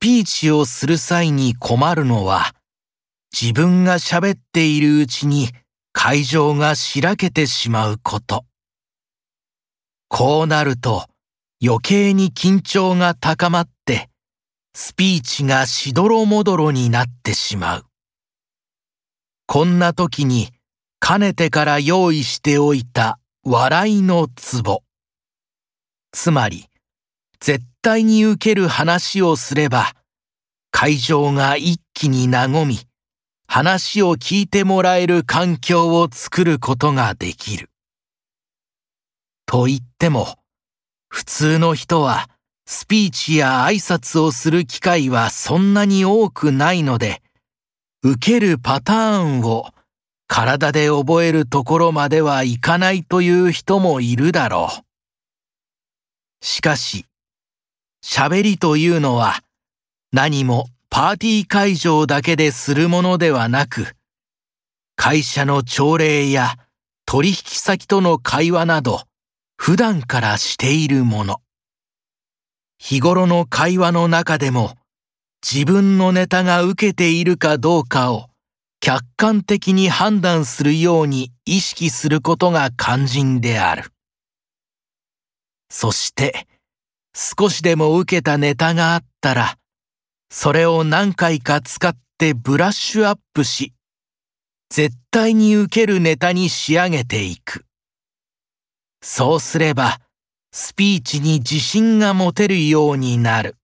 ピーチをする際に困るのは、自分が喋っているうちに会場がしらけてしまうこと。こうなると余計に緊張が高まって、スピーチがしどろもどろになってしまう。こんな時にかねてから用意しておいた笑いのツボ。つまり、絶対に受ける話をすれば、会場が一気に和み、話を聞いてもらえる環境を作ることができる。と言っても、普通の人はスピーチや挨拶をする機会はそんなに多くないので、受けるパターンを体で覚えるところまではいかないという人もいるだろう。しかし、喋りというのは何もパーティー会場だけでするものではなく、会社の朝礼や取引先との会話など普段からしているもの。日頃の会話の中でも自分のネタが受けているかどうかを客観的に判断するように意識することが肝心である。そして、少しでも受けたネタがあったら、それを何回か使ってブラッシュアップし、絶対に受けるネタに仕上げていく。そうすれば、スピーチに自信が持てるようになる。